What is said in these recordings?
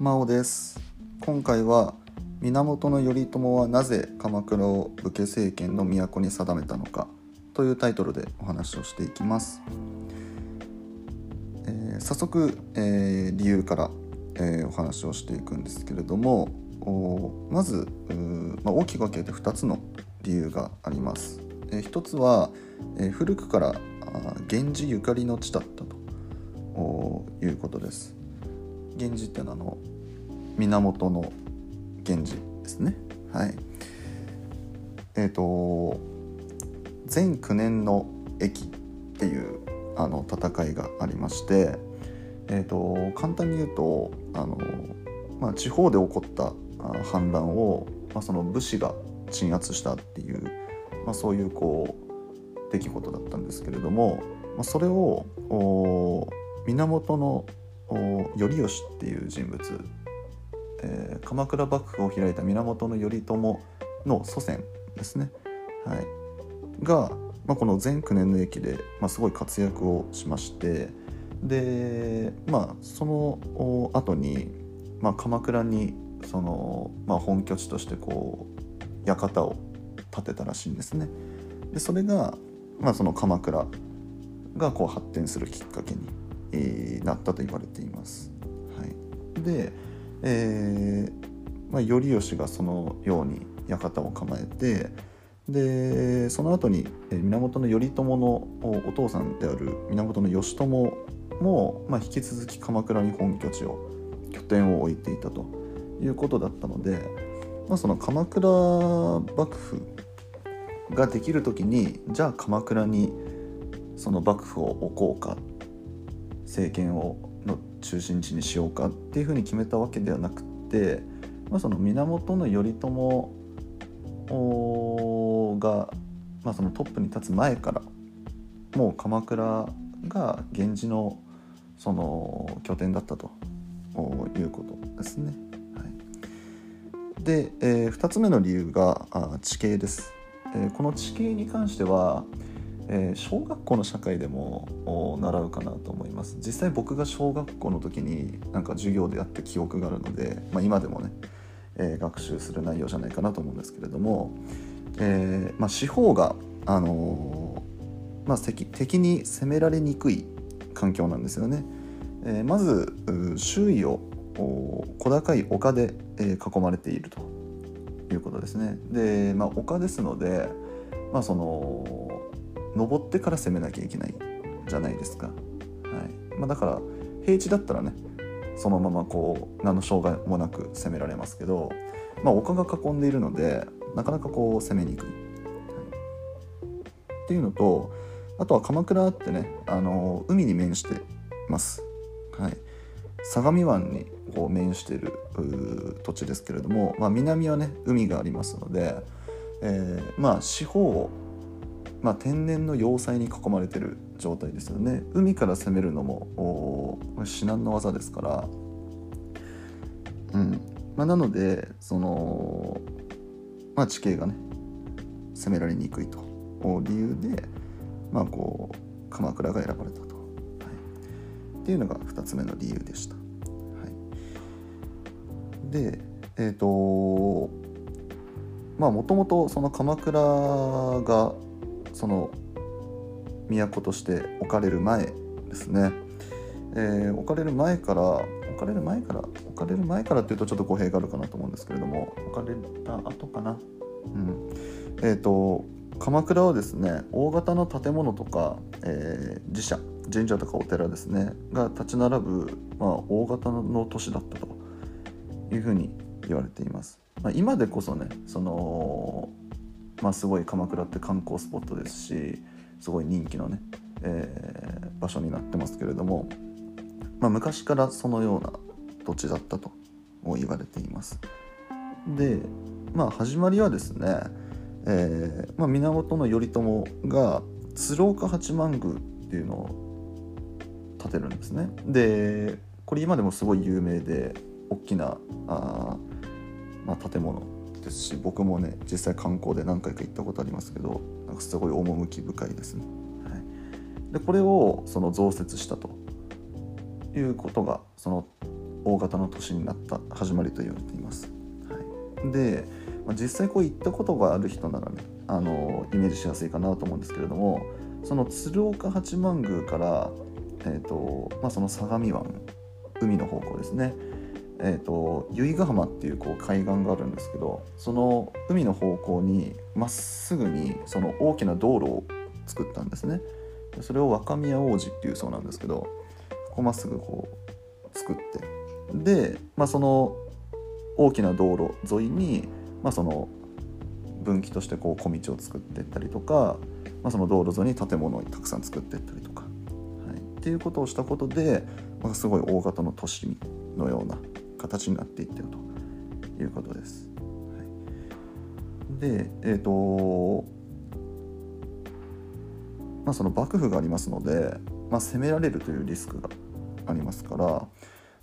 真央です。今回は源頼朝はなぜ鎌倉を武家政権の都に定めたのかというタイトルでお話をしていきます、えー、早速、えー、理由から、えー、お話をしていくんですけれどもまず、まあ、大きく分けて2つの理由があります、えー、1つは、えー、古くから源氏ゆかりの地だったということです。源氏ってのはあの源源氏。ですねはいえっ、ー、と全9年の駅っていうあの戦いがありましてえーと、簡単に言うとあの、まあ、地方で起こった反乱を、まあ、その武士が鎮圧したっていう、まあ、そういうこう出来事だったんですけれども、まあ、それを源の頼義っていう人物、えー、鎌倉幕府を開いた源頼朝の祖先ですね、はい、が、まあ、この全9年の駅で、まあ、すごい活躍をしましてでまあその後に、まあ、鎌倉にその、まあ、本拠地としてこう館を建てたらしいんですね。でそれが、まあ、その鎌倉がこう発展するきっかけに、なったと言われています。はい、で、えーまあ、頼義がそのように館を構えてでその後に源頼朝のお父さんである源義朝も、まあ、引き続き鎌倉に本拠地を拠点を置いていたということだったので、まあ、その鎌倉幕府ができる時にじゃあ鎌倉にその幕府を置こうか政権を中心地にしようかっていうふうに決めたわけではなくて、まあ、その源頼朝が、まあ、そのトップに立つ前からもう鎌倉が源氏のその拠点だったということですね。はい、で、えー、2つ目の理由があ地形です。えー、この地形に関しては、えー、小学校の社会でも習うかなと思います実際僕が小学校の時になんか授業でやった記憶があるので、まあ、今でもね、えー、学習する内容じゃないかなと思うんですけれども、えーまあ、四方が、あのー、まあ、敵敵に攻められにくい環境なんですよね。えー、まず周囲を小高い丘で、えー、囲まれているということですね。で、まあ、丘ですので、まあ、その登ってから攻めなきゃいけないじゃないですか、はい。まあ、だから平地だったらねそのままこう何の障害もなく攻められますけど、まあ、丘が囲んでいるのでなかなかこう攻めにくい、はい、っていうのとあとは鎌倉ってねあの海に面してます、はい、相模湾にこう面してる土地ですけれども、まあ、南はね海がありますので、えー、まあ四方をまあ、天然の要塞に囲まれてる状態ですよね。海から攻めるのも至難の技ですから。うん。まあ、なのでその、まあ、地形がね攻められにくいと。理由で、まあ、こう鎌倉が選ばれたと、はい、っていうのが2つ目の理由でした。はい、でえっ、ー、とまあもともとその鎌倉がその都として置かれる前ですね、えー、置かれる前から置かれる前から置かれる前からっていうとちょっと語弊があるかなと思うんですけれども置かれた後かな。うん。えっ、ー、と鎌倉はですね大型の建物とか、えー、寺社神社とかお寺ですねが立ち並ぶ、まあ、大型の都市だったというふうに言われています。まあ、今でこそねそのまあ、すごい鎌倉って観光スポットですしすごい人気のね、えー、場所になってますけれども、まあ、昔からそのような土地だったとも言われています。で、まあ、始まりはですね、えーまあ、源頼朝が鶴岡八幡宮っていうのを建てるんですね。でこれ今でもすごい有名で大きなあ、まあ、建物ですし僕もね実際観光で何回か行ったことありますけどなんかすごい趣深いですね。はい、でこれをその増設したということがその大型の都市になった始まりと言われています。はい、で、まあ、実際こう行ったことがある人ならねあのイメージしやすいかなと思うんですけれどもその鶴岡八幡宮から、えーとまあ、その相模湾海の方向ですねえーと、由比ヶ浜っていうこう海岸があるんですけどその海の方向にまっすぐにその大きな道路を作ったんですね。それを若宮王子っていうそうなんですけどここまっすぐこう作って。で、まあ、その大きな道路沿いに、まあ、その分岐としてこう小道を作っていったりとか、まあ、その道路沿いに建物をたくさん作っていったりとか、はい、っていうことをしたことで、まあ、すごい大型の都市のような形になっていってるということです。はい、でえっ、ー、とまあその幕府がありますので、まあ、攻められるというリスクがありますから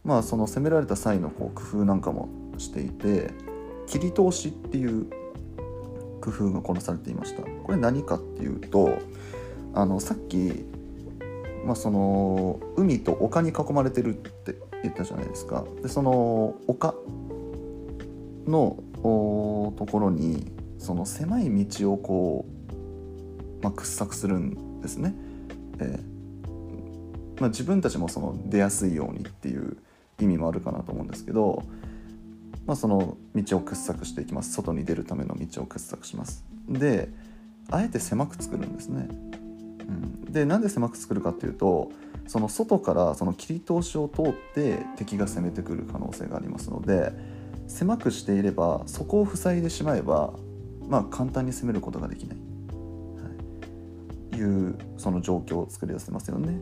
まあその攻められた際のこう工夫なんかもしていて切り通しっていう工夫がこなされていましたこれ何かっていうとあのさっき、まあ、その海と丘に囲まれてるって言ったじゃないですか。でその丘のところにその狭い道をこう、まあ、掘削するんですね、えーまあ、自分たちもその出やすいようにっていう意味もあるかなと思うんですけど、まあ、その道を掘削していきます。外に出るための道を掘削します。であえて狭く作るんですね、うん、でなんで狭く作るかっていうとその外からその切り通しを通って敵が攻めてくる可能性がありますので狭くしていればそこを塞いでしまえばまあ簡単に攻めることができない、はい、いうその状況を作り出せますよね。はい、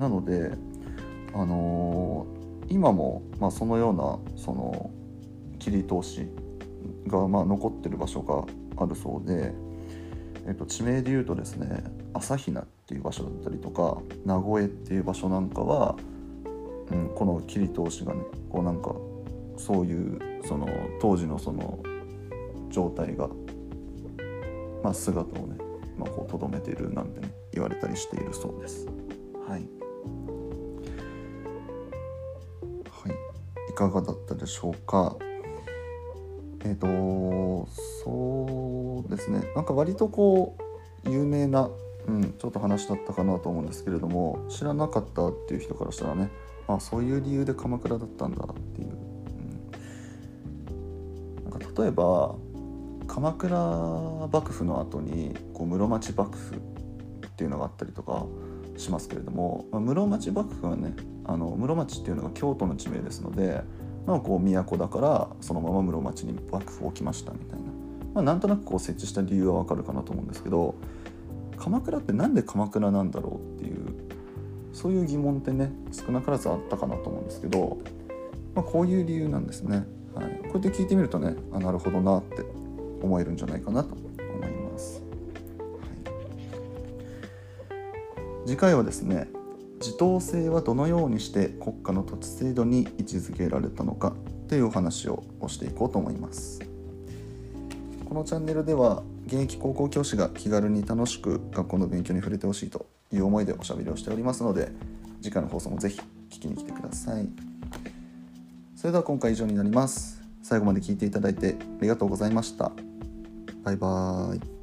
なので、あのー、今もまあそのようなその切り通しがまあ残ってる場所があるそうで、えっと、地名で言うとですね朝比奈っていう場所だったりとか名古屋っていう場所なんかは、うん、この切り通しがねこうなんかそういうその当時のその状態が、まあ、姿をね、まあ、こう留めているなんてね言われたりしているそうです。はい、はい、いかがだったでしょうか？えっ、ー、とそうですね。なんか割とこう有名なうん、ちょっと話だったかなと思うんですけれども知らなかったっていう人からしたらねあそういう理由で鎌倉だったんだっていう、うん、なんか例えば鎌倉幕府の後にこう室町幕府っていうのがあったりとかしますけれども、まあ、室町幕府はねあの室町っていうのが京都の地名ですので、まあ、こう都だからそのまま室町に幕府を置きましたみたいな、まあ、なんとなくこう設置した理由はわかるかなと思うんですけど鎌倉って何で鎌倉なんだろうっていうそういう疑問ってね少なからずあったかなと思うんですけど、まあ、こういう理由なんですね、はい、こうやって聞いてみるとねあなるほどなって思えるんじゃないかなと思います、はい、次回はですね自統制はどのようにして国家の土地制度に位置づけられたのかというお話をしていこうと思います。このチャンネルでは現役高校教師が気軽に楽しく学校の勉強に触れてほしいという思いでおしゃべりをしておりますので次回の放送もぜひ聞きに来てください。それでは今回以上になります。最後まで聞いていただいてありがとうございました。バイバーイ。